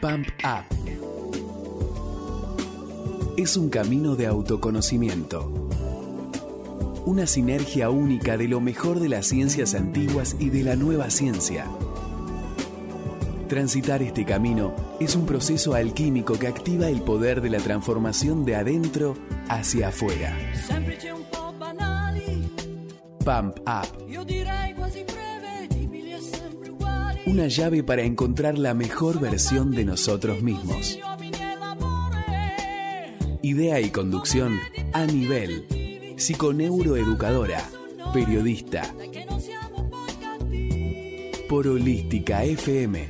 Pump Up. Es un camino de autoconocimiento. Una sinergia única de lo mejor de las ciencias antiguas y de la nueva ciencia. Transitar este camino es un proceso alquímico que activa el poder de la transformación de adentro hacia afuera. Pump Up. Una llave para encontrar la mejor versión de nosotros mismos. Idea y conducción a nivel. Psiconeuroeducadora. Periodista. Por Holística FM.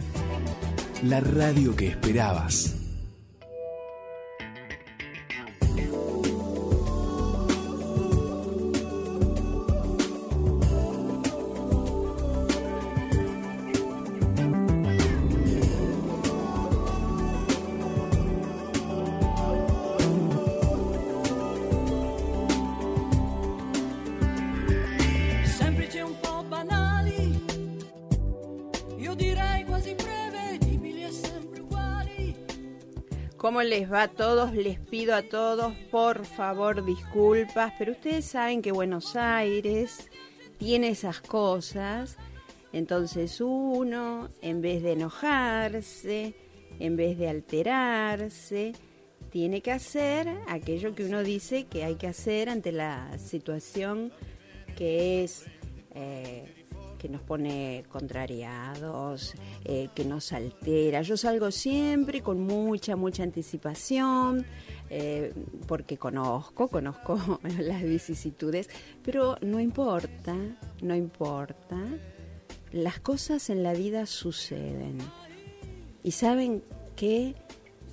La radio que esperabas. ¿Cómo les va a todos? Les pido a todos, por favor, disculpas, pero ustedes saben que Buenos Aires tiene esas cosas. Entonces uno, en vez de enojarse, en vez de alterarse, tiene que hacer aquello que uno dice que hay que hacer ante la situación que es eh, que nos pone contrariados, eh, que nos altera. Yo salgo siempre con mucha, mucha anticipación, eh, porque conozco, conozco las vicisitudes, pero no importa, no importa. Las cosas en la vida suceden. Y saben que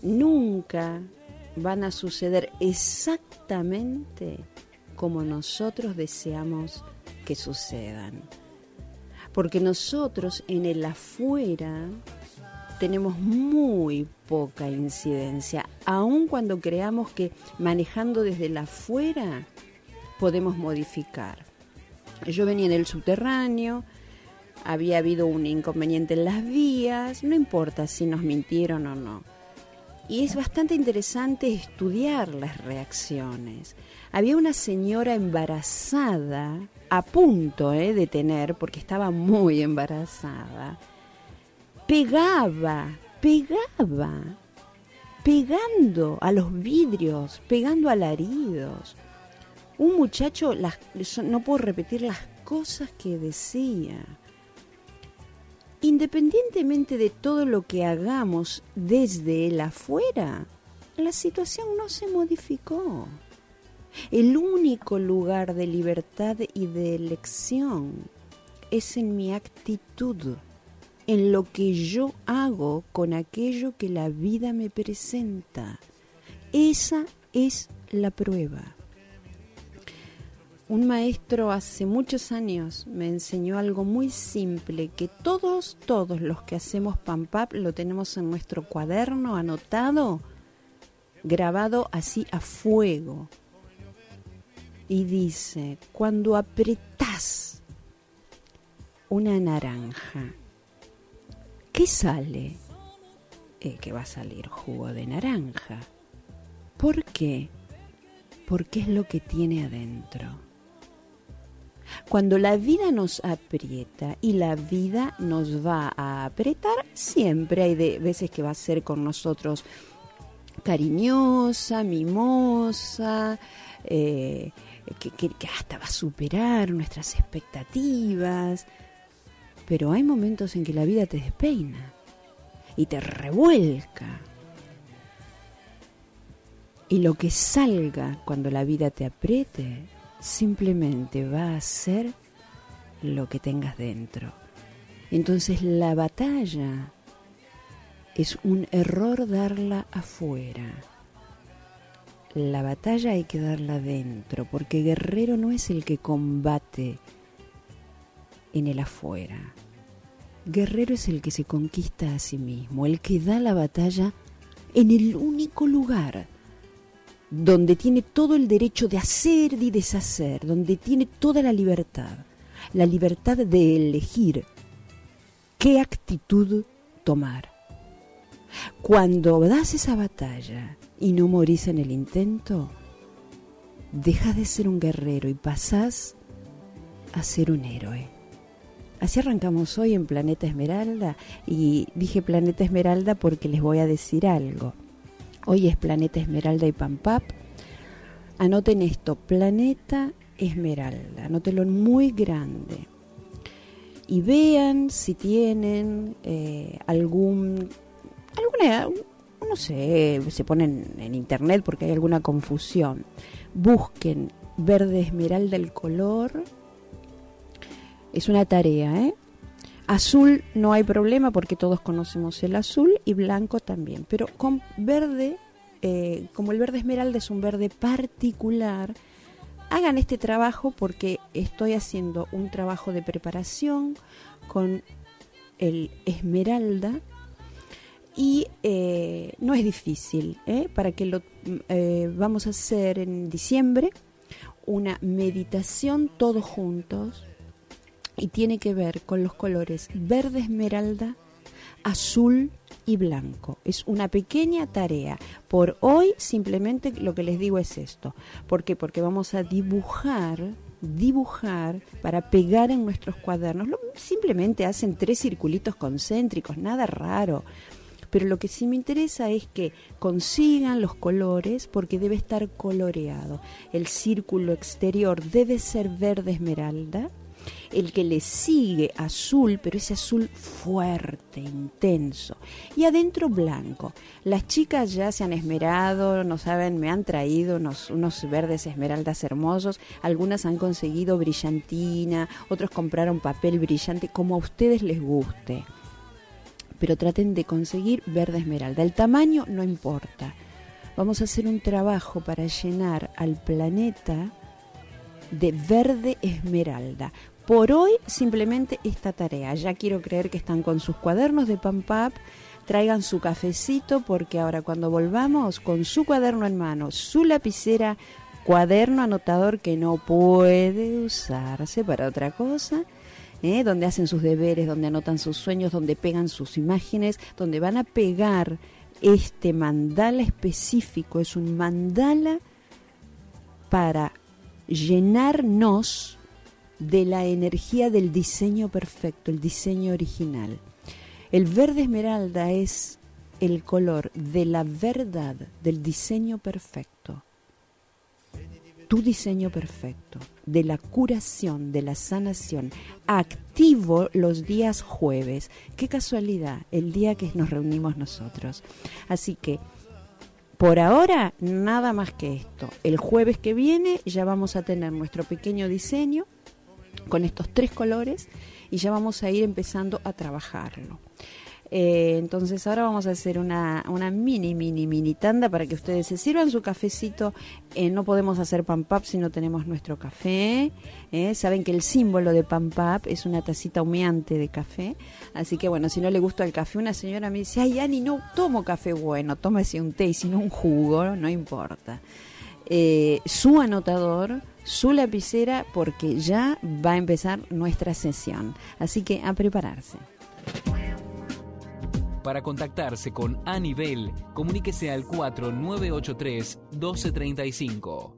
nunca van a suceder exactamente como nosotros deseamos que sucedan. Porque nosotros en el afuera tenemos muy poca incidencia, aun cuando creamos que manejando desde el afuera podemos modificar. Yo venía en el subterráneo, había habido un inconveniente en las vías, no importa si nos mintieron o no. Y es bastante interesante estudiar las reacciones. Había una señora embarazada, a punto eh, de tener, porque estaba muy embarazada, pegaba, pegaba, pegando a los vidrios, pegando alaridos. Un muchacho, las, no puedo repetir las cosas que decía. Independientemente de todo lo que hagamos desde el afuera, la situación no se modificó. El único lugar de libertad y de elección es en mi actitud, en lo que yo hago con aquello que la vida me presenta. Esa es la prueba. Un maestro hace muchos años me enseñó algo muy simple que todos, todos los que hacemos PAMPAP lo tenemos en nuestro cuaderno anotado, grabado así a fuego. Y dice, cuando apretás una naranja, ¿qué sale? Eh, que va a salir jugo de naranja. ¿Por qué? Porque es lo que tiene adentro. Cuando la vida nos aprieta y la vida nos va a apretar, siempre hay de veces que va a ser con nosotros cariñosa, mimosa, eh, que, hasta va a superar nuestras expectativas. Pero hay momentos en que la vida te despeina y te revuelca. Y lo que salga cuando la vida te apriete simplemente va a ser lo que tengas dentro. Entonces la batalla es un error darla afuera. La batalla hay que darla dentro, porque guerrero no es el que combate en el afuera. Guerrero es el que se conquista a sí mismo, el que da la batalla en el único lugar donde tiene todo el derecho de hacer y deshacer, donde tiene toda la libertad, la libertad de elegir qué actitud tomar. Cuando das esa batalla y no morís en el intento, dejas de ser un guerrero y pasás a ser un héroe. Así arrancamos hoy en Planeta Esmeralda y dije Planeta Esmeralda porque les voy a decir algo. Hoy es Planeta Esmeralda y Pampap. Anoten esto, Planeta Esmeralda, anótenlo muy grande. Y vean si tienen eh, algún, alguna, no sé, se ponen en internet porque hay alguna confusión. Busquen verde esmeralda el color es una tarea, ¿eh? Azul no hay problema porque todos conocemos el azul y blanco también, pero con verde, eh, como el verde esmeralda es un verde particular, hagan este trabajo porque estoy haciendo un trabajo de preparación con el esmeralda y eh, no es difícil, ¿eh? para que lo vamos a hacer en diciembre una meditación todos juntos y tiene que ver con los colores verde esmeralda, azul y blanco. Es una pequeña tarea. Por hoy simplemente lo que les digo es esto. ¿Por qué? Porque vamos a dibujar dibujar para pegar en nuestros cuadernos. simplemente hacen tres circulitos concéntricos, nada raro. Pero lo que sí me interesa es que consigan los colores porque debe estar coloreado. El círculo exterior debe ser verde esmeralda, el que le sigue azul, pero ese azul fuerte, intenso, y adentro blanco. Las chicas ya se han esmerado, no saben, me han traído unos, unos verdes esmeraldas hermosos, algunas han conseguido brillantina, otros compraron papel brillante, como a ustedes les guste. Pero traten de conseguir verde esmeralda. El tamaño no importa. Vamos a hacer un trabajo para llenar al planeta de verde esmeralda. Por hoy simplemente esta tarea. Ya quiero creer que están con sus cuadernos de Pampap. Traigan su cafecito porque ahora cuando volvamos con su cuaderno en mano, su lapicera, cuaderno anotador que no puede usarse para otra cosa, ¿eh? donde hacen sus deberes, donde anotan sus sueños, donde pegan sus imágenes, donde van a pegar este mandala específico. Es un mandala para llenarnos de la energía del diseño perfecto, el diseño original. El verde esmeralda es el color de la verdad, del diseño perfecto. Tu diseño perfecto, de la curación, de la sanación, activo los días jueves. Qué casualidad, el día que nos reunimos nosotros. Así que, por ahora, nada más que esto. El jueves que viene ya vamos a tener nuestro pequeño diseño con estos tres colores y ya vamos a ir empezando a trabajarlo. Eh, entonces ahora vamos a hacer una, mini, mini, mini tanda para que ustedes se sirvan su cafecito. Eh, no podemos hacer pan pap si no tenemos nuestro café. Eh. Saben que el símbolo de pan pap es una tacita humeante de café. Así que bueno, si no le gusta el café, una señora me dice, ay Ani, no tomo café bueno, tómese un té, sino un jugo, no importa. su anotador su lapicera porque ya va a empezar nuestra sesión. Así que a prepararse. Para contactarse con Anibel, comuníquese al 4983 1235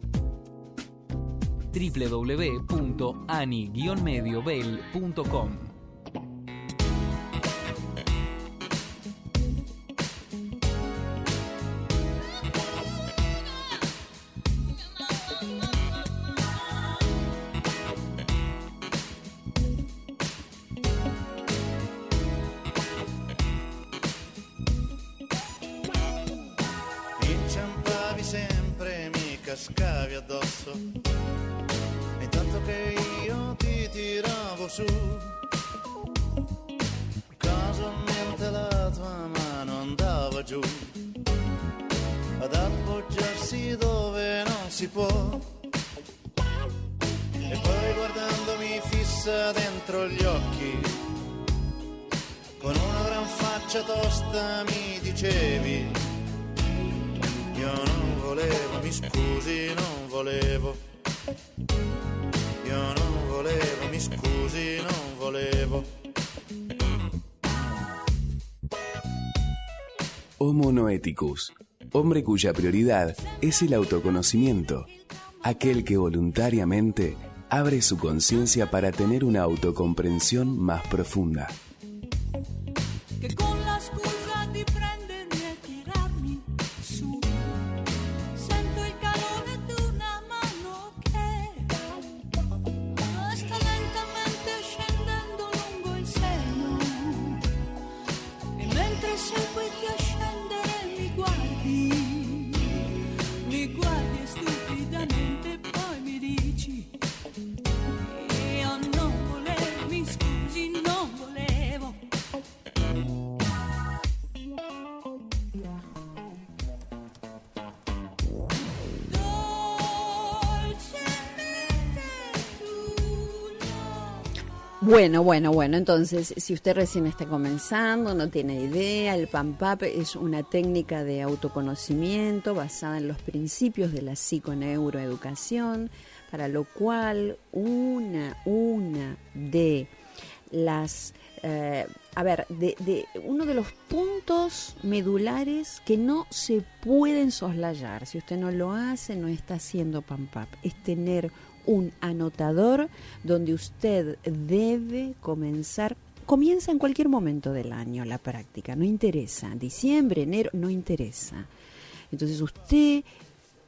www.ani-mediobel.com cascavi addosso, intanto che io ti tiravo su. Casualmente la tua mano va giù ad appoggiarsi dove non si può. E poi guardandomi fissa dentro gli occhi, con una gran faccia tosta mi dicevi, io non volevo, mi scusi, non volevo. Io non volevo, mi scusi, non volevo. Homo Noeticus, hombre cuya prioridad es el autoconocimiento, aquel que voluntariamente abre su conciencia para tener una autocomprensión más profunda. con Bueno, bueno, bueno, entonces si usted recién está comenzando, no tiene idea, el PAMPAP es una técnica de autoconocimiento basada en los principios de la psiconeuroeducación, para lo cual una, una de las, eh, a ver, de, de uno de los puntos medulares que no se pueden soslayar, si usted no lo hace, no está haciendo PAMPAP, es tener un anotador donde usted debe comenzar, comienza en cualquier momento del año la práctica, no interesa, diciembre, enero, no interesa. Entonces usted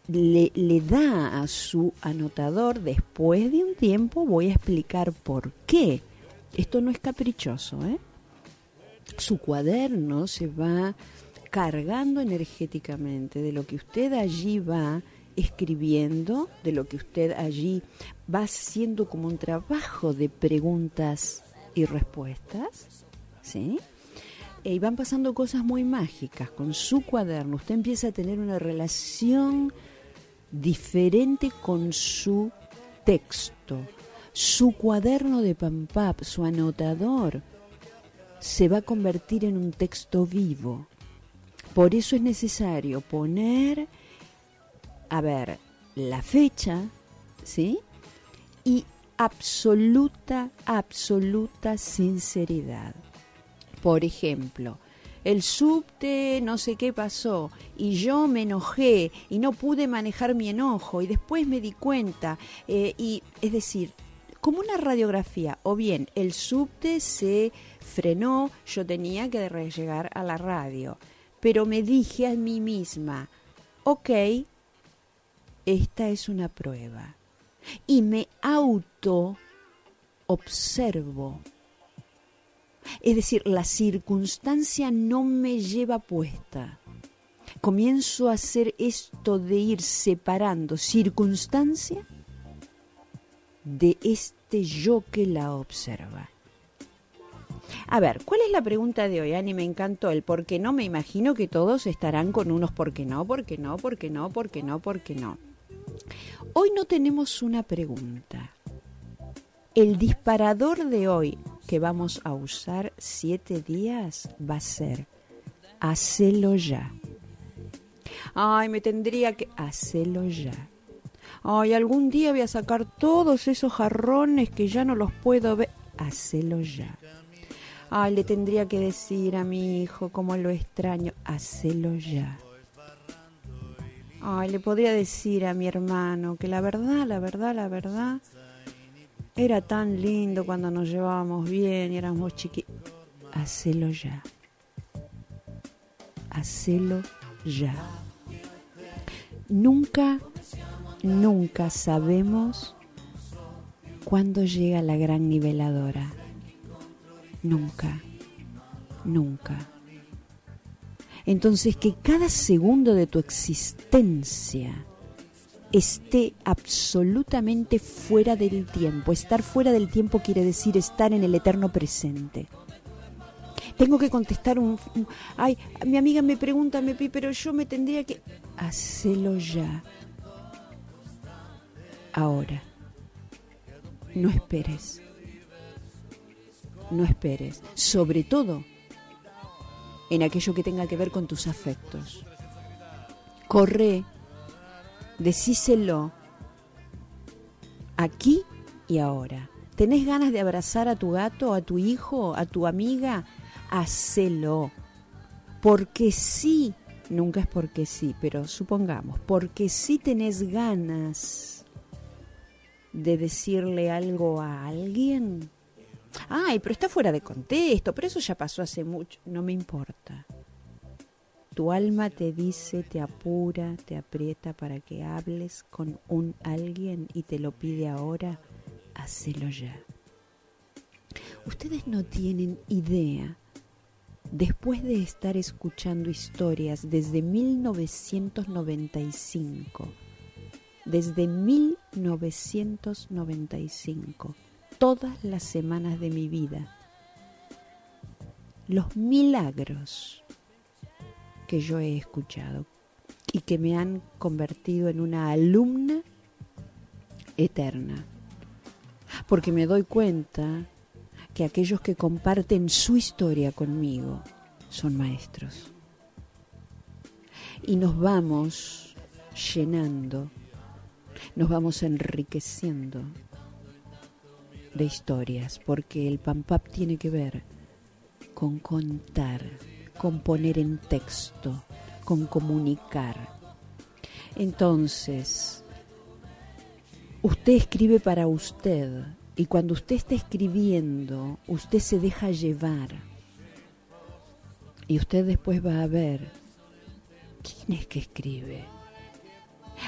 le, le da a su anotador, después de un tiempo voy a explicar por qué. Esto no es caprichoso, ¿eh? Su cuaderno se va cargando energéticamente de lo que usted allí va escribiendo, de lo que usted allí va haciendo como un trabajo de preguntas y respuestas, ¿sí? Y van pasando cosas muy mágicas con su cuaderno. Usted empieza a tener una relación diferente con su texto. Su cuaderno de Pampap, su anotador, se va a convertir en un texto vivo. Por eso es necesario poner a ver, la fecha, ¿sí? Y absoluta, absoluta sinceridad. Por ejemplo, el subte no sé qué pasó y yo me enojé y no pude manejar mi enojo y después me di cuenta eh, y es decir como una radiografía o bien el subte se frenó yo tenía que llegar a la radio pero me dije a mí misma ok esta es una prueba. Y me auto observo. Es decir, la circunstancia no me lleva puesta. Comienzo a hacer esto de ir separando circunstancia de este yo que la observa. A ver, ¿cuál es la pregunta de hoy, Ani? Me encantó el por qué no. Me imagino que todos estarán con unos por qué no, por qué no, por qué no, por qué no, por qué no. Hoy no tenemos una pregunta. El disparador de hoy que vamos a usar siete días va a ser hacelo ya. Ay, me tendría que hacelo ya. Ay, algún día voy a sacar todos esos jarrones que ya no los puedo ver. Hacelo ya. Ay, le tendría que decir a mi hijo cómo lo extraño. Hacelo ya. Ay, le podría decir a mi hermano que la verdad, la verdad, la verdad, era tan lindo cuando nos llevábamos bien y éramos chiquitos. Hacelo ya. Hacelo ya. Nunca, nunca sabemos cuándo llega la gran niveladora. Nunca, nunca. Entonces que cada segundo de tu existencia esté absolutamente fuera del tiempo. Estar fuera del tiempo quiere decir estar en el eterno presente. tengo que contestar un, ay, mi amiga me pregunta, me pero yo me tendría que hacelo ya. Ahora. No esperes. No esperes, sobre todo en aquello que tenga que ver con tus afectos. Corre, decíselo aquí y ahora. ¿Tenés ganas de abrazar a tu gato, a tu hijo, a tu amiga? Hacelo. Porque sí, nunca es porque sí, pero supongamos, porque sí tenés ganas de decirle algo a alguien. Ay, pero está fuera de contexto, pero eso ya pasó hace mucho. No me importa. Tu alma te dice, te apura, te aprieta para que hables con un alguien y te lo pide ahora, hacelo ya. Ustedes no tienen idea, después de estar escuchando historias desde 1995, desde 1995, todas las semanas de mi vida, los milagros que yo he escuchado y que me han convertido en una alumna eterna. Porque me doy cuenta que aquellos que comparten su historia conmigo son maestros. Y nos vamos llenando, nos vamos enriqueciendo de historias, porque el PAMPAP tiene que ver con contar, con poner en texto, con comunicar. Entonces, usted escribe para usted y cuando usted está escribiendo, usted se deja llevar. Y usted después va a ver quién es que escribe.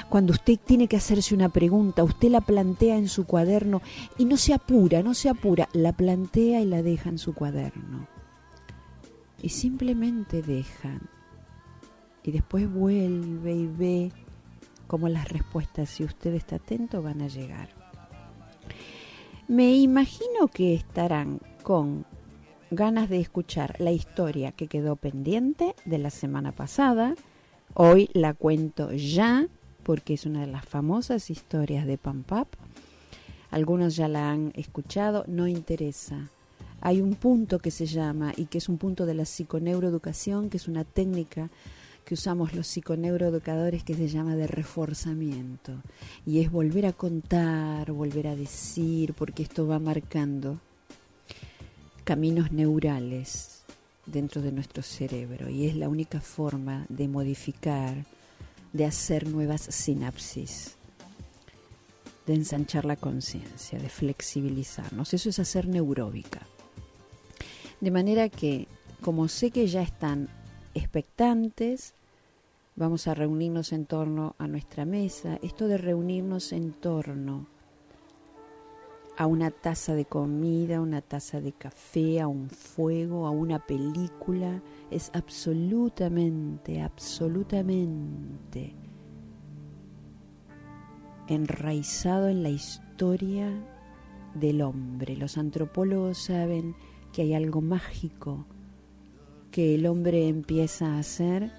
Cuando usted tiene que hacerse una pregunta, usted la plantea en su cuaderno y no se apura, no se apura, la plantea y la deja en su cuaderno. Y simplemente dejan. Y después vuelve y ve cómo las respuestas, si usted está atento, van a llegar. Me imagino que estarán con ganas de escuchar la historia que quedó pendiente de la semana pasada. Hoy la cuento ya porque es una de las famosas historias de Pampap. Algunos ya la han escuchado, no interesa. Hay un punto que se llama, y que es un punto de la psiconeuroeducación, que es una técnica que usamos los psiconeuroeducadores que se llama de reforzamiento. Y es volver a contar, volver a decir, porque esto va marcando caminos neurales dentro de nuestro cerebro y es la única forma de modificar, de hacer nuevas sinapsis, de ensanchar la conciencia, de flexibilizarnos. Eso es hacer neuróbica. De manera que, como sé que ya están expectantes, vamos a reunirnos en torno a nuestra mesa. Esto de reunirnos en torno a una taza de comida, una taza de café, a un fuego, a una película, es absolutamente, absolutamente enraizado en la historia del hombre. Los antropólogos saben que hay algo mágico que el hombre empieza a hacer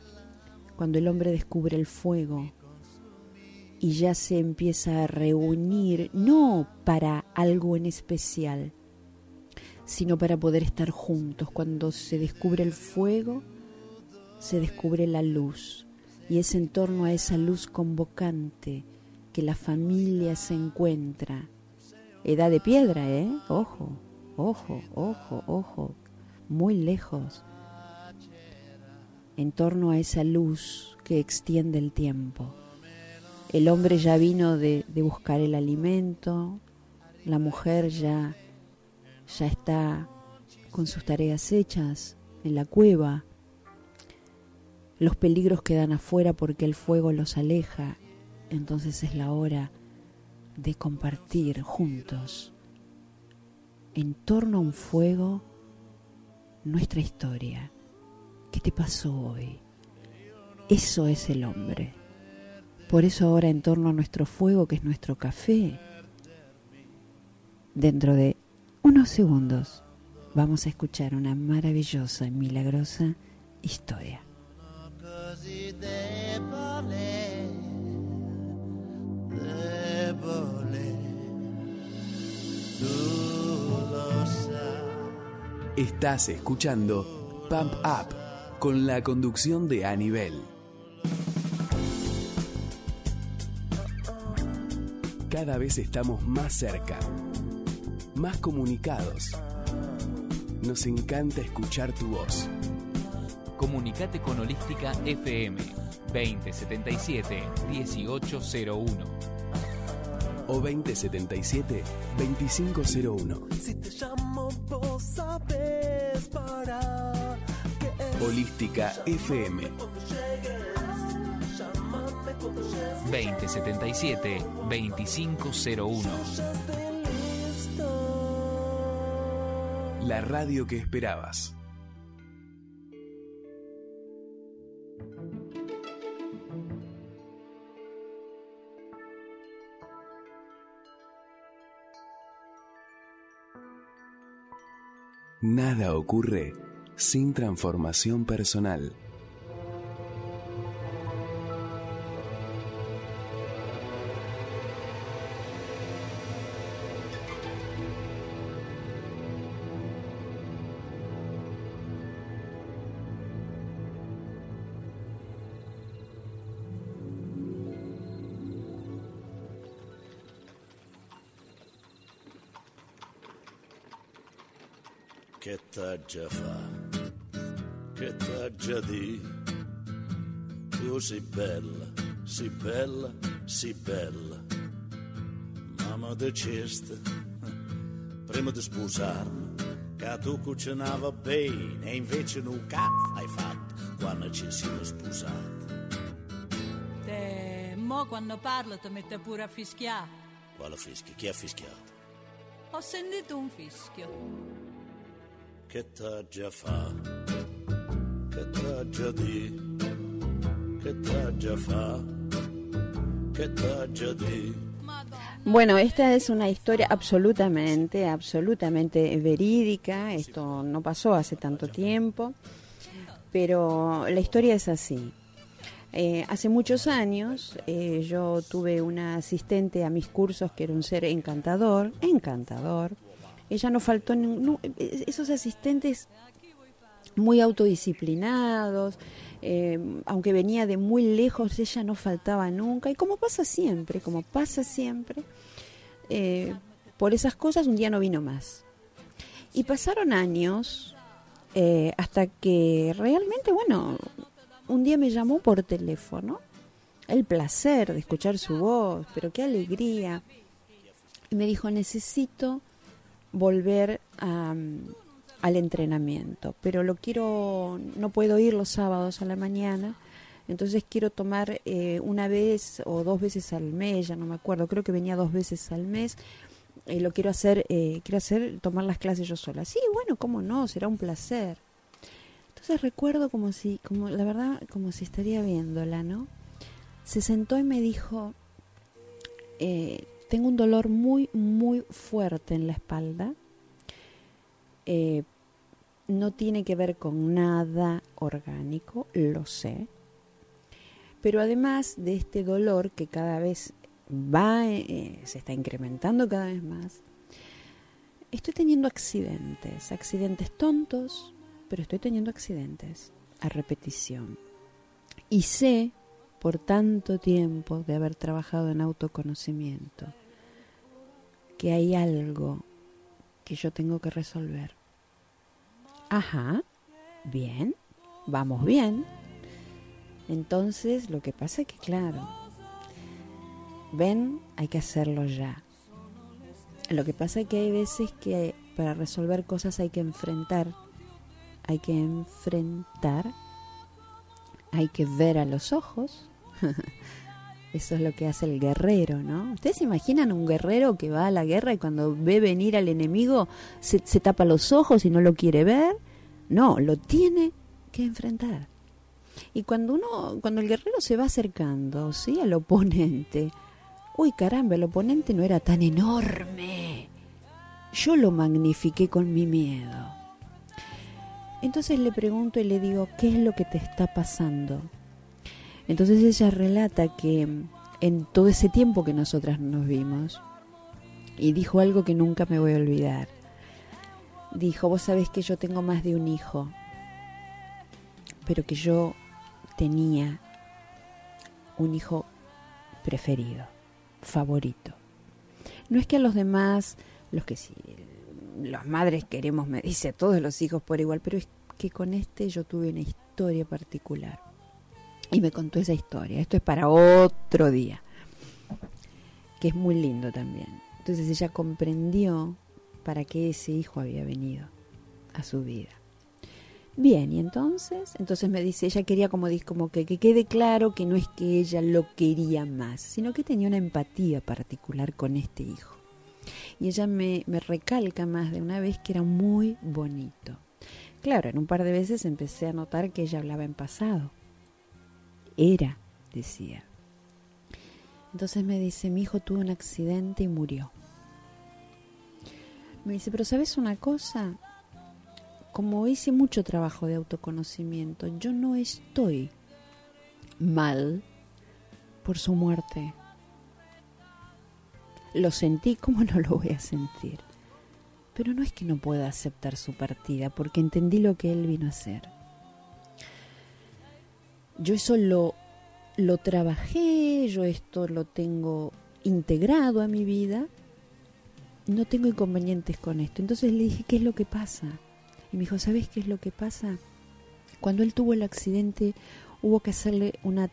cuando el hombre descubre el fuego y ya se empieza a reunir, no para algo en especial, sino para poder estar juntos. Cuando se descubre el fuego, se descubre la luz. Y es en torno a esa luz convocante que la familia se encuentra. Edad de piedra, ¿eh? Ojo, ojo, ojo, ojo. Muy lejos. En torno a esa luz que extiende el tiempo. El hombre ya vino de, buscar el alimento, la mujer ya, ya está con sus tareas hechas en la cueva. Los peligros quedan afuera porque el fuego los aleja. Entonces es la hora de compartir juntos, en torno a un fuego, nuestra historia. ¿Qué te pasó hoy? Eso es el hombre. Por eso ahora en torno a nuestro fuego, que es nuestro café, dentro de unos segundos vamos a escuchar una maravillosa y milagrosa historia. Estás escuchando Pump Up con la conducción de Anibel. Cada vez estamos más cerca, más comunicados. Nos encanta escuchar tu voz. Comunicate con Holística FM 2077 1801. o 2077 2501. Si te llamo, vos sabes para que es. Holística FM. 2077 2501. Ya esté listo. La radio que esperabas. Nada ocurre sin transformación personal. T'aggia fa? Che t'aggia di? Tu sei bella, sei bella, sei bella. Mamma diceste, prima di sposarmi, che tu cucinava bene e invece non cazzo hai fatto quando ci siamo sposati. Te, mo quando parlo ti mette pure a fischiare. Quale fischio? Chi ha fischiato? Ho sentito un fischio. Bueno, esta es una historia absolutamente, absolutamente verídica. Esto no pasó hace tanto tiempo, pero la historia es así. Eh, hace muchos años eh, yo tuve una asistente a mis cursos que era un ser encantador, encantador. Ella no faltó, no, eh, esos asistentes muy autodisciplinados, eh, aunque venía de muy lejos, ella no faltaba nunca. Y como pasa siempre, como pasa siempre, eh, por esas cosas un día no vino más. Y pasaron años eh, hasta que realmente, bueno, un día me llamó por teléfono. El placer de escuchar su voz, pero qué alegría. Y me dijo, necesito volver al entrenamiento, pero lo quiero, no puedo ir los sábados a la mañana, entonces quiero tomar eh, una vez o dos veces al mes, ya no me acuerdo, creo que venía dos veces al mes, lo quiero hacer, eh, quiero hacer, tomar las clases yo sola. Sí, bueno, cómo no, será un placer. Entonces recuerdo como si, como la verdad, como si estaría viéndola, ¿no? Se sentó y me dijo, eh, tengo un dolor muy, muy fuerte en la espalda. Eh, no tiene que ver con nada orgánico, lo sé. Pero además de este dolor que cada vez va, eh, se está incrementando cada vez más, estoy teniendo accidentes, accidentes tontos, pero estoy teniendo accidentes a repetición. Y sé, por tanto tiempo de haber trabajado en autoconocimiento, que hay algo que yo tengo que resolver. Ajá, bien, vamos bien. Entonces, lo que pasa es que, claro, ven, hay que hacerlo ya. Lo que pasa es que hay veces que para resolver cosas hay que enfrentar, hay que enfrentar, hay que ver a los ojos. Eso es lo que hace el guerrero, ¿no? ¿Ustedes se imaginan un guerrero que va a la guerra y cuando ve venir al enemigo se, tapa los ojos y no lo quiere ver? No, lo tiene que enfrentar. Y cuando uno, cuando el guerrero se va acercando, ¿sí? Al oponente, uy caramba, el oponente no era tan enorme. Yo lo magnifiqué con mi miedo. Entonces le pregunto y le digo, ¿qué es lo que te está pasando? Entonces ella relata que mm, en todo ese tiempo que nosotras nos vimos, y dijo algo que nunca me voy a olvidar. Dijo, vos sabés que yo tengo más de un hijo, pero que yo tenía un hijo preferido, favorito. No es que a los demás, los que sí, las madres queremos, me dice a todos los hijos por igual, pero es que con este yo tuve una historia particular. Y me contó esa historia. Esto es para otro día, que es muy lindo también. Entonces ella comprendió para qué ese hijo había venido a su vida. Bien, y entonces, entonces me dice, ella quería como, como que, que quede claro que no es que ella lo quería más, sino que tenía una empatía particular con este hijo. Y ella me, me recalca más de una vez que era muy bonito. Claro, en un par de veces empecé a notar que ella hablaba en pasado. Era, decía. Entonces me dice, mi hijo tuvo un accidente y murió. Me dice, pero ¿sabes una cosa? Como hice mucho trabajo de autoconocimiento, yo no estoy mal por su muerte. Lo sentí como no lo voy a sentir. Pero no es que no pueda aceptar su partida, porque entendí lo que él vino a hacer. Yo eso lo, lo trabajé, yo esto lo tengo integrado a mi vida, no tengo inconvenientes con esto. Entonces le dije, ¿qué es lo que pasa? Y me dijo, ¿sabes qué es lo que pasa? Cuando él tuvo el accidente hubo que hacerle una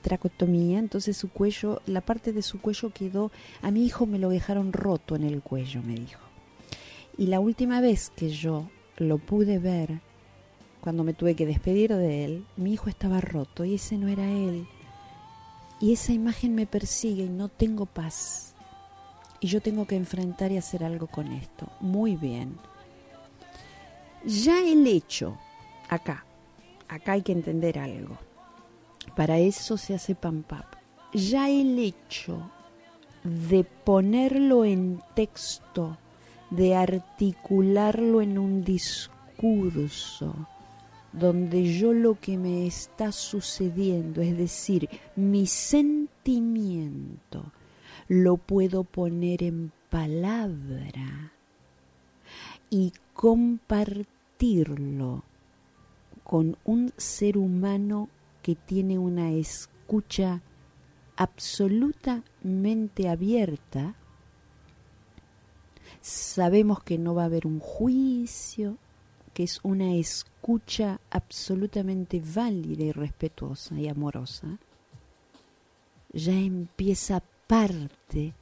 tracotomía, entonces su cuello, la parte de su cuello quedó, a mi hijo me lo dejaron roto en el cuello, me dijo. Y la última vez que yo lo pude ver, cuando me tuve que despedir de él, mi hijo estaba roto y ese no era él. Y esa imagen me persigue y no tengo paz. Y yo tengo que enfrentar y hacer algo con esto. Muy bien. Ya el hecho, acá, acá hay que entender algo. Para eso se hace PAMPAP. Ya el hecho de ponerlo en texto, de articularlo en un discurso, donde yo lo que me está sucediendo, es decir, mi sentimiento, lo puedo poner en palabra y compartirlo con un ser humano que tiene una escucha absolutamente abierta, sabemos que no va a haber un juicio, que es una escucha absolutamente válida y respetuosa y amorosa, ya empieza parte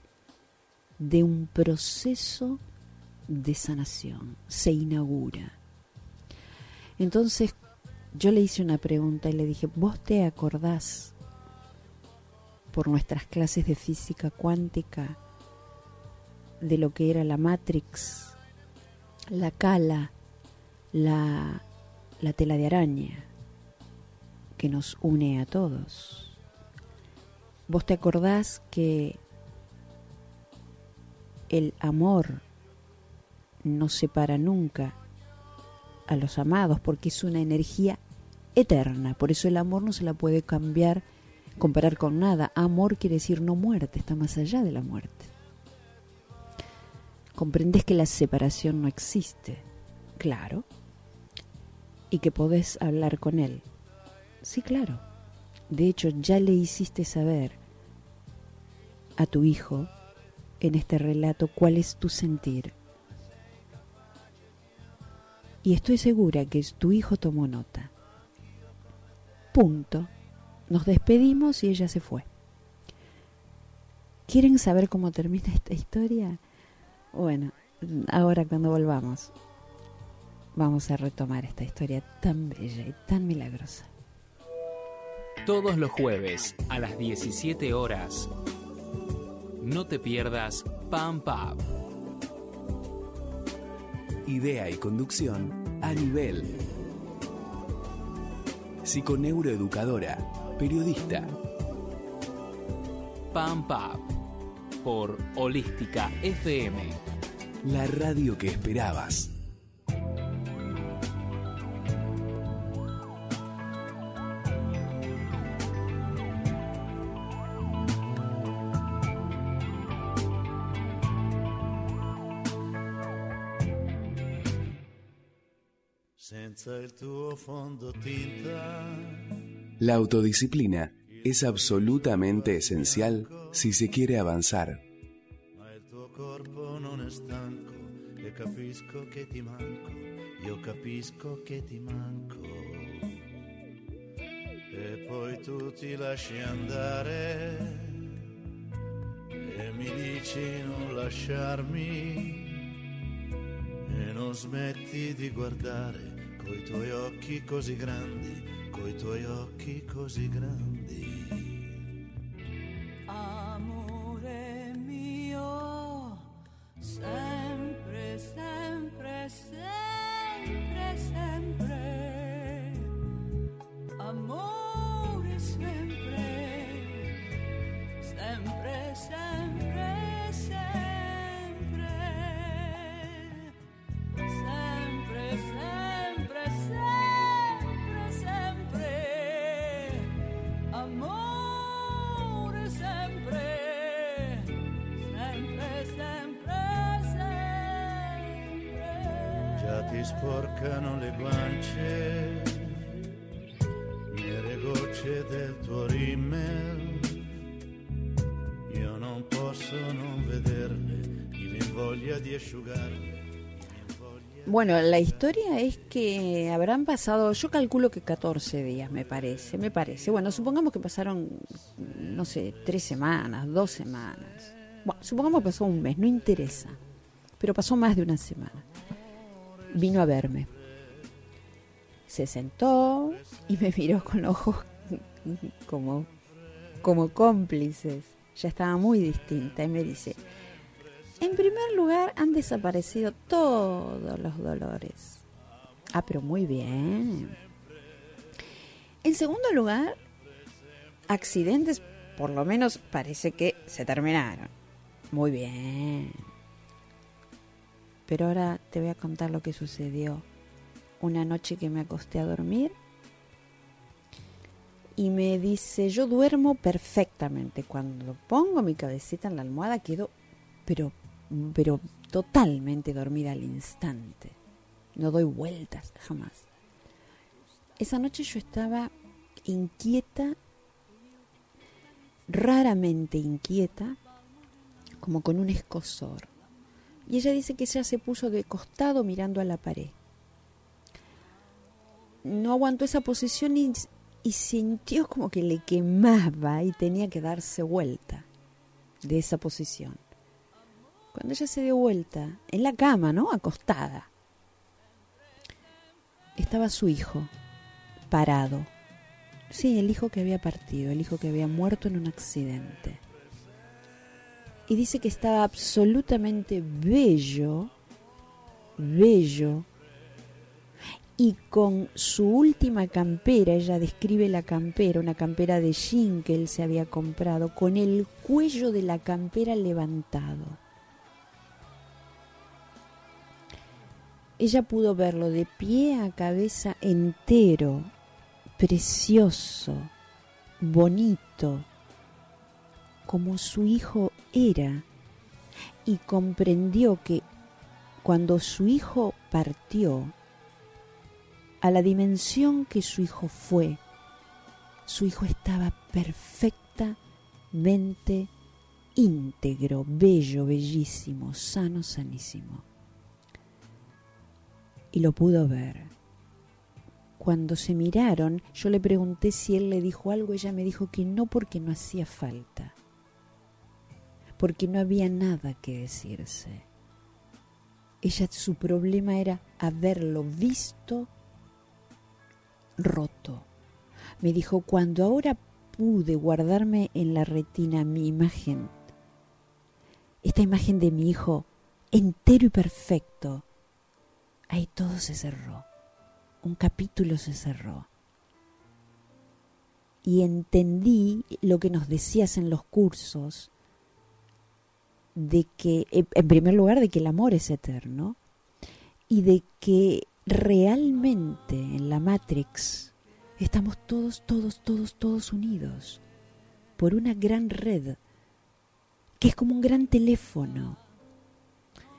de un proceso de sanación, se inaugura. Entonces yo le hice una pregunta y le dije, ¿vos te acordás por nuestras clases de física cuántica de lo que era la Matrix, la cala, la, la tela de araña que nos une a todos? ¿Vos te acordás que el amor no separa nunca a los amados porque es una energía eterna. Por eso el amor no se la puede cambiar, comparar con nada. Amor quiere decir no muerte, está más allá de la muerte. Comprendes que la separación no existe, claro, y que podés hablar con él. Sí, claro. De hecho, ya le hiciste saber a tu hijo en este relato cuál es tu sentir. Y estoy segura que tu hijo tomó nota. Punto. Nos despedimos y ella se fue. ¿Quieren saber cómo termina esta historia? Bueno, ahora cuando volvamos, vamos a retomar esta historia tan bella y tan milagrosa. Todos los jueves a las 17 horas. No te pierdas Pam Pam. Idea y conducción a nivel. Psiconeuroeducadora, periodista. Pam Pam. Por Holística FM. La radio que esperabas. La autodisciplina es absolutamente esencial si se quiere avanzar. E e non smetti di guardare coi tuoi occhi così grandi, coi tuoi occhi così grandi. Bueno, la historia es que habrán pasado, yo calculo que 14 días, me parece, me parece. Bueno, supongamos que pasaron, no sé, tres semanas, dos semanas. Bueno, supongamos que pasó un mes, no interesa. Pero pasó más de una semana. Vino a verme. Se sentó y me miró con ojos como, como cómplices. Ya estaba muy distinta y me dice, en primer lugar, han desaparecido todos los dolores. Ah, pero muy bien. En segundo lugar, accidentes, por lo menos parece que se terminaron. Muy bien. Pero ahora te voy a contar lo que sucedió. Una noche que me acosté a dormir y me dice, yo duermo perfectamente. Cuando pongo mi cabecita en la almohada quedo, pero, pero totalmente dormida al instante. No doy vueltas jamás. Esa noche yo estaba inquieta, raramente inquieta, como con un escosor. Y ella dice que ella se puso de costado mirando a la pared. No aguantó esa posición y, y sintió como que le quemaba y tenía que darse vuelta de esa posición. Cuando ella se dio vuelta, en la cama, ¿no? Acostada, estaba su hijo, parado. Sí, el hijo que había partido, el hijo que había muerto en un accidente. Y dice que estaba absolutamente bello, bello, y con su última campera, ella describe la campera, una campera de jean que él se había comprado, con el cuello de la campera levantado. Ella pudo verlo de pie a cabeza entero, precioso, bonito, como su hijo era, y comprendió que cuando su hijo partió, a la dimensión que su hijo fue, su hijo estaba perfectamente íntegro, bello, bellísimo, sano, sanísimo. Y lo pudo ver. Cuando se miraron, yo le pregunté si él le dijo algo, ella me dijo que no porque no hacía falta, porque no había nada que decirse. Ella, su problema era haberlo visto roto. Me dijo, cuando ahora pude guardarme en la retina mi imagen, esta imagen de mi hijo entero y perfecto, ahí todo se cerró. Un capítulo se cerró. Y entendí lo que nos decías en los cursos, de que, en primer lugar, de que el amor es eterno y de que realmente en la Matrix estamos todos, todos, todos, todos unidos por una gran red que es como un gran teléfono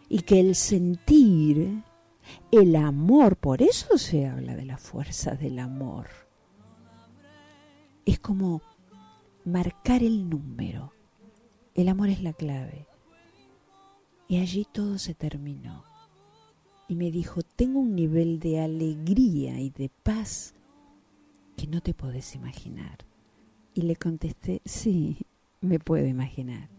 y que el sentir El amor, por eso se habla de la fuerza del amor. Es como marcar el número. El amor es la clave. Y allí todo se terminó. Y me dijo, tengo un nivel de alegría y de paz que no te podés imaginar. Y le contesté, sí, me puedo imaginar.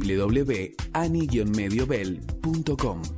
www.ani-mediobel.com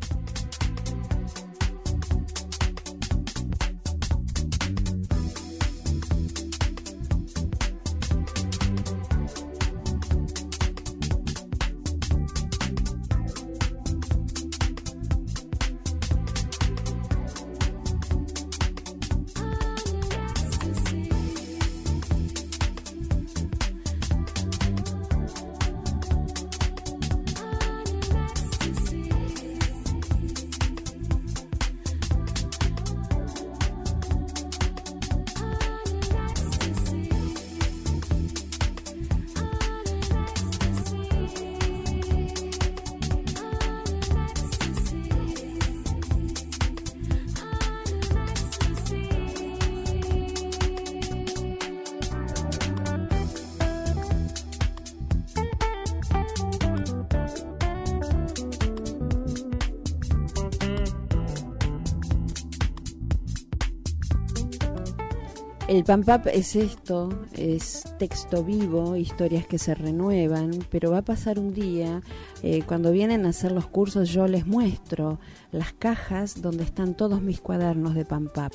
El PAMPAP es esto, es texto vivo, historias que se renuevan, pero va a pasar un día, eh, cuando vienen a hacer los cursos yo les muestro las cajas donde están todos mis cuadernos de PAMPAP.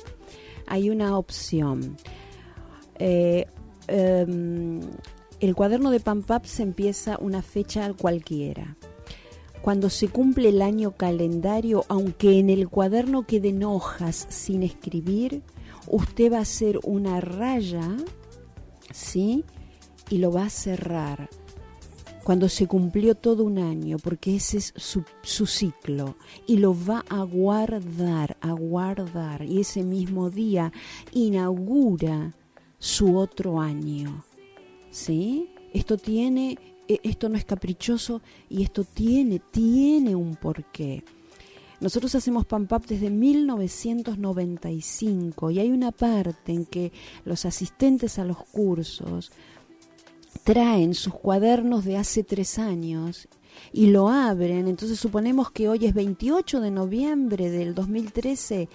Hay una opción. Eh, em, el cuaderno de PAMPAP se empieza una fecha cualquiera. Cuando se cumple el año calendario, aunque en el cuaderno queden hojas sin escribir, usted va a hacer una raya, ¿sí? Y lo va a cerrar cuando se cumplió todo un año, porque ese es su, ciclo, y lo va a guardar, a guardar, y ese mismo día inaugura su otro año. ¿Sí? Esto tiene, e, esto no es caprichoso y esto tiene, tiene un porqué. Nosotros hacemos PAMPAP desde 1995 y hay una parte en que los asistentes a los cursos traen sus cuadernos de hace tres años y lo abren. Entonces suponemos que hoy es 28 de noviembre del 2013.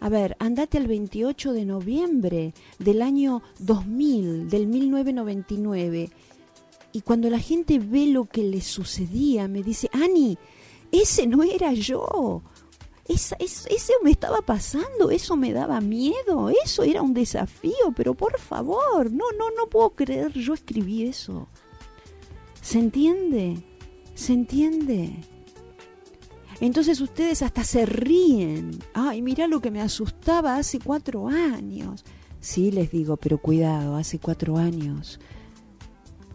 A ver, andate al 28 de noviembre del año 2000, del 1999. Y cuando la gente ve lo que le sucedía, me dice, Ani, ese no era yo. Esa, es, eso me estaba pasando, eso me daba miedo, eso era un desafío, pero por favor, no, no, no puedo creer, yo escribí eso. ¿Se entiende? ¿Se entiende? Entonces ustedes hasta se ríen. Ay, mira lo que me asustaba hace cuatro años. Sí, les digo, pero cuidado, hace cuatro años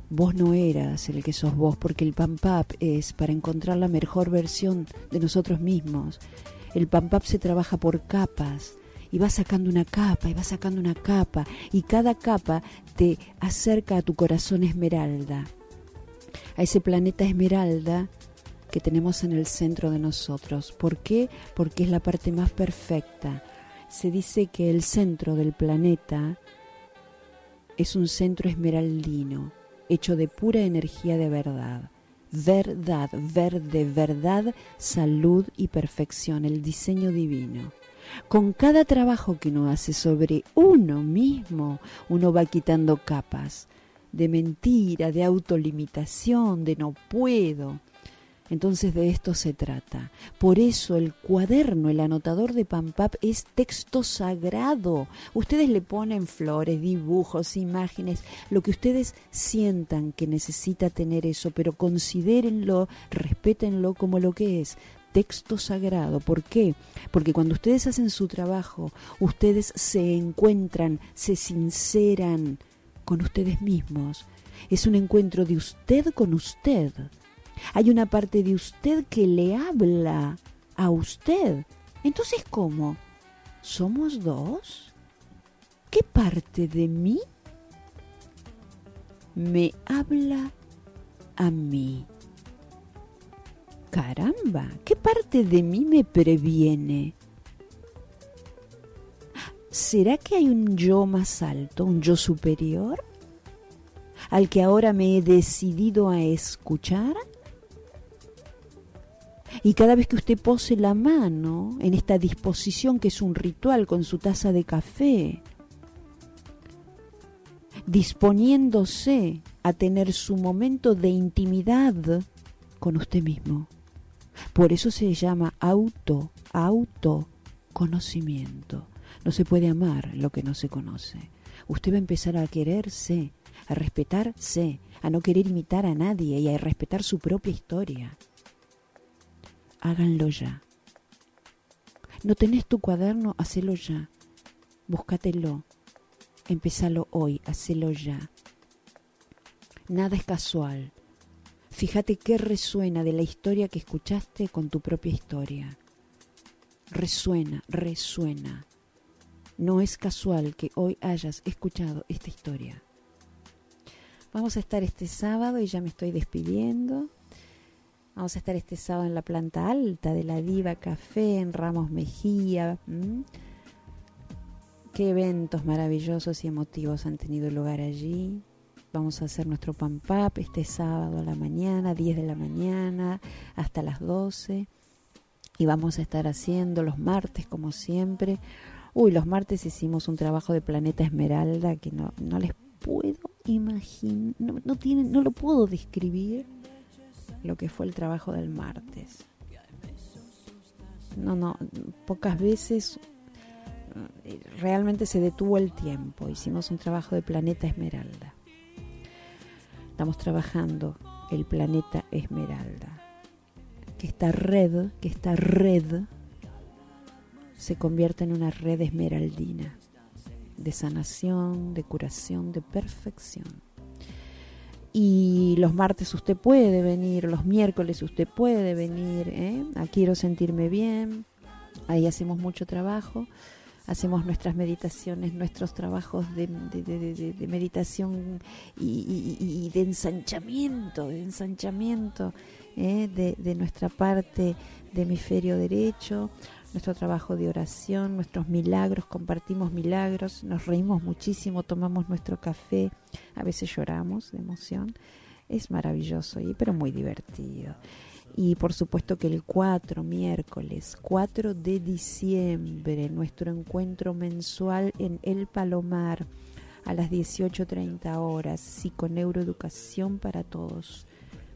vos no eras el que sos vos, porque el PAMPAP es para encontrar la mejor versión de nosotros mismos. El PAMPAP se trabaja por capas y va sacando una capa y va sacando una capa y cada capa te acerca a tu corazón esmeralda, a ese planeta esmeralda que tenemos en el centro de nosotros. ¿Por qué? Porque es la parte más perfecta. Se dice que el centro del planeta es un centro esmeraldino hecho de pura energía de verdad. Verdad, verde, verdad, salud y perfección, el diseño divino. Con cada trabajo que uno hace sobre uno mismo, uno va quitando capas de mentira, de autolimitación, de no puedo. Entonces de esto se trata. Por eso el cuaderno, el anotador de Pampap es texto sagrado. Ustedes le ponen flores, dibujos, imágenes, lo que ustedes sientan que necesita tener eso, pero considérenlo, respétenlo como lo que es, texto sagrado. ¿Por qué? Porque cuando ustedes hacen su trabajo, ustedes se encuentran, se sinceran con ustedes mismos. Es un encuentro de usted con usted. Hay una parte de usted que le habla a usted. Entonces, ¿cómo? ¿Somos dos? ¿Qué parte de mí me habla a mí? Caramba, ¿qué parte de mí me previene? ¿Será que hay un yo más alto, un yo superior? ¿Al que ahora me he decidido a escuchar? Y cada vez que usted pose la mano en esta disposición que es un ritual con su taza de café, disponiéndose a tener su momento de intimidad con usted mismo. Por eso se llama auto, autoconocimiento. No se puede amar lo que no se conoce. Usted va a empezar a quererse, a respetarse, a no querer imitar a nadie y a respetar su propia historia háganlo ya. No tenés tu cuaderno, hacelo ya. Búscatelo. Empezalo hoy, hacelo ya. Nada es casual. Fíjate qué resuena de la historia que escuchaste con tu propia historia. Resuena, resuena. No es casual que hoy hayas escuchado esta historia. Vamos a estar este sábado y ya me estoy despidiendo. Vamos a estar este sábado en la planta alta de la Diva Café en Ramos Mejía. Qué eventos maravillosos y emotivos han tenido lugar allí. Vamos a hacer nuestro pam pap este sábado a la mañana, 10 de la mañana, hasta las 12. Y vamos a estar haciendo los martes, como siempre. Uy, los martes hicimos un trabajo de Planeta Esmeralda que no, no les puedo imaginar, no, no, no lo puedo describir lo que fue el trabajo del martes. No, no, pocas veces eh, realmente se detuvo el tiempo. Hicimos un trabajo de planeta Esmeralda. Estamos trabajando el planeta Esmeralda. Que esta red, que esta red se convierta en una red esmeraldina de sanación, de curación, de perfección y los martes usted puede venir, los miércoles usted puede venir, ¿eh? a Quiero Sentirme Bien, ahí hacemos mucho trabajo, hacemos nuestras meditaciones, nuestros trabajos de, meditación y, de ensanchamiento, de ensanchamiento ¿eh? de, nuestra parte de hemisferio derecho, nuestro trabajo de oración, nuestros milagros, compartimos milagros, nos reímos muchísimo, tomamos nuestro café, a veces lloramos de emoción. Es maravilloso, y, pero muy divertido. Y por supuesto que el 4, miércoles 4 de diciembre, nuestro encuentro mensual en El Palomar a las 18.30 horas, psiconeuroeducación para todos,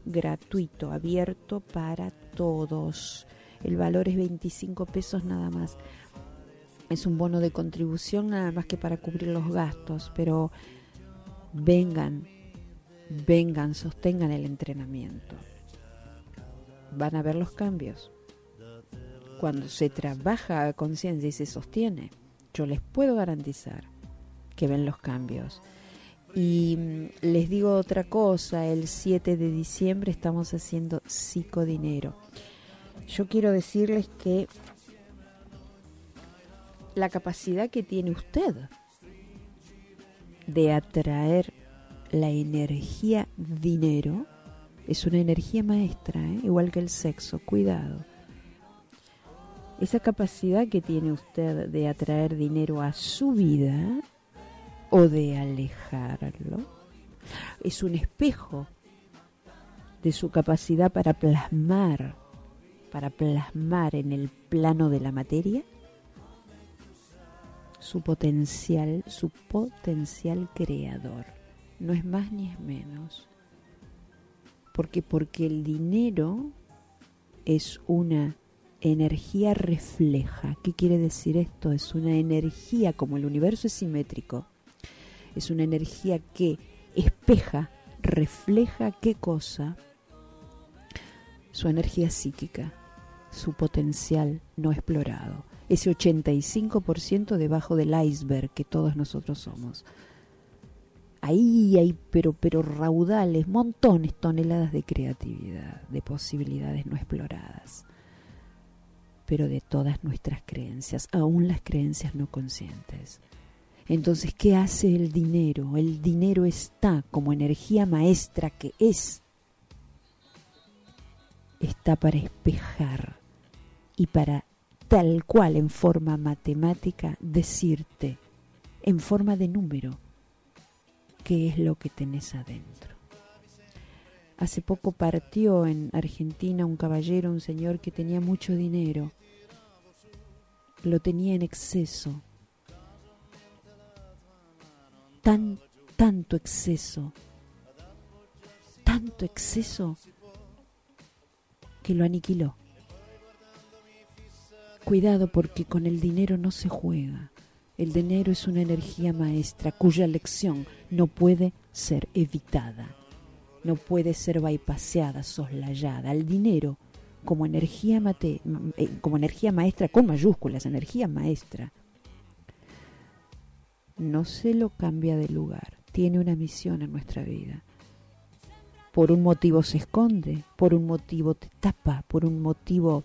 gratuito, abierto para todos. El valor es 25 pesos nada más. Es un bono de contribución nada más que para cubrir los gastos, pero vengan, vengan, sostengan el entrenamiento. Van a ver los cambios. Cuando se trabaja a conciencia y se sostiene, yo les puedo garantizar que ven los cambios. Y mm, les digo otra cosa, el 7 de diciembre estamos haciendo psicodinero. Yo quiero decirles que la capacidad que tiene usted de atraer la energía dinero es una energía maestra, ¿eh? igual que el sexo, cuidado. Esa capacidad que tiene usted de atraer dinero a su vida o de alejarlo es un espejo de su capacidad para plasmar, para plasmar en el plano de la materia su potencial, su potencial creador. No es más ni es menos. Porque porque el dinero es una energía refleja. ¿Qué quiere decir esto? Es una energía, como el universo es simétrico, es una energía que espeja, refleja qué cosa? Su energía psíquica, su potencial no explorado, ese 85% debajo del iceberg que todos nosotros somos. Ahí hay, pero, pero raudales, montones, toneladas de creatividad, de posibilidades no exploradas, pero de todas nuestras creencias, aún las creencias no conscientes. Entonces, ¿qué hace el dinero? El dinero está como energía maestra que es. Está para espejar y para tal cual en forma matemática decirte, en forma de número, qué es lo que tenés adentro. Hace poco partió en Argentina un caballero, un señor que tenía mucho dinero. Lo tenía en exceso tan, tanto exceso, tanto exceso que lo aniquiló. Cuidado porque con el dinero no se juega. El dinero es una energía maestra cuya lección no puede ser evitada, no puede ser bypaseada, soslayada. El dinero como energía, mate, eh, como energía maestra con mayúsculas, energía maestra, no se lo cambia de lugar, tiene una misión en nuestra vida. Por un motivo se esconde, por un motivo te tapa, por un motivo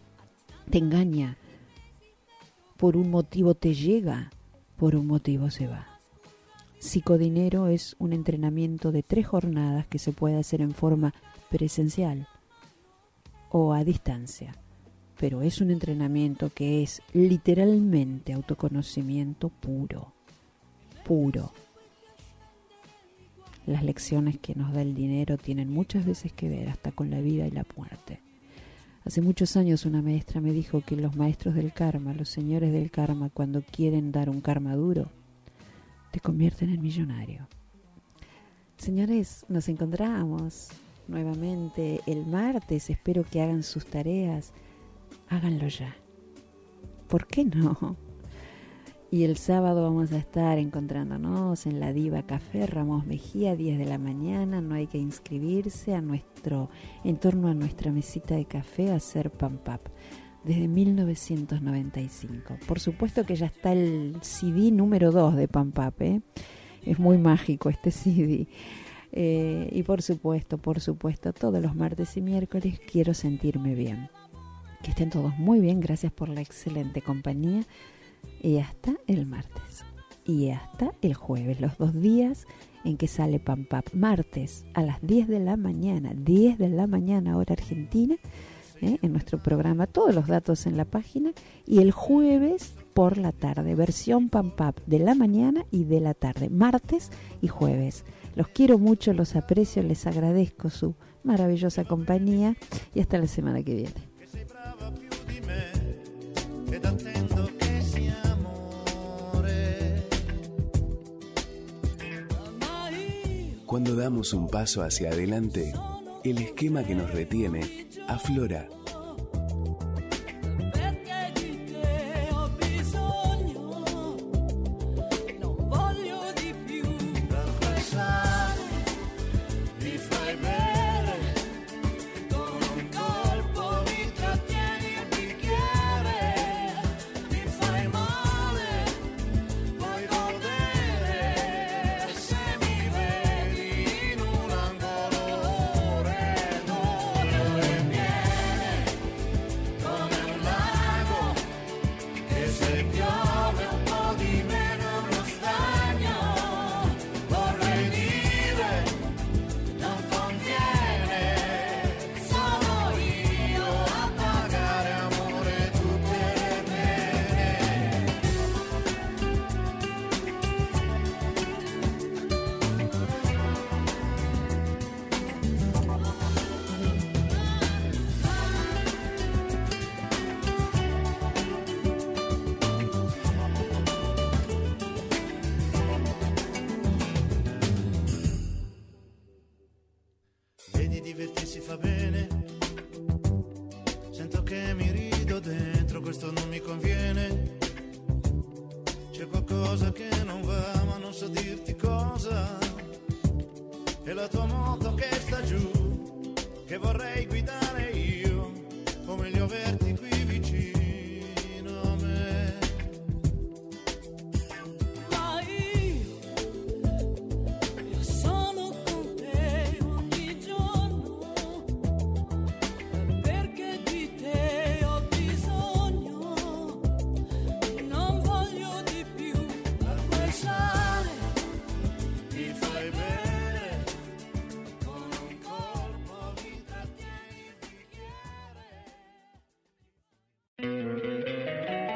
te engaña, por un motivo te llega, por un motivo se va. Psicodinero es un entrenamiento de tres jornadas que se puede hacer en forma presencial o a distancia, pero es un entrenamiento que es literalmente autoconocimiento puro puro. Las lecciones que nos da el dinero tienen muchas veces que ver hasta con la vida y la muerte. Hace muchos años una maestra me dijo que los maestros del karma, los señores del karma, cuando quieren dar un karma duro, te convierten en millonario. Señores, nos encontramos nuevamente el martes. Espero que hagan sus tareas. Háganlo ya. ¿Por qué no? Y el sábado vamos a estar encontrándonos en la Diva Café Ramos Mejía, 10 de la mañana. No hay que inscribirse a nuestro, en torno a nuestra mesita de café a hacer pam pap desde 1995. Por supuesto que ya está el CD número 2 de Pam Pap, ¿eh? es muy mágico este CD. Eh, y por supuesto, por supuesto, todos los martes y miércoles quiero sentirme bien. Que estén todos muy bien, gracias por la excelente compañía y hasta el martes y hasta el jueves, los dos días en que sale Pam Pam. Martes a las 10 de la mañana, 10 de la mañana hora argentina, ¿eh? en nuestro programa, todos los datos en la página, y el jueves por la tarde, versión Pam Pam de la mañana y de la tarde, martes y jueves. Los quiero mucho, los aprecio, les agradezco su maravillosa compañía y hasta la semana que viene. Cuando damos un paso hacia adelante, el esquema que nos retiene aflora.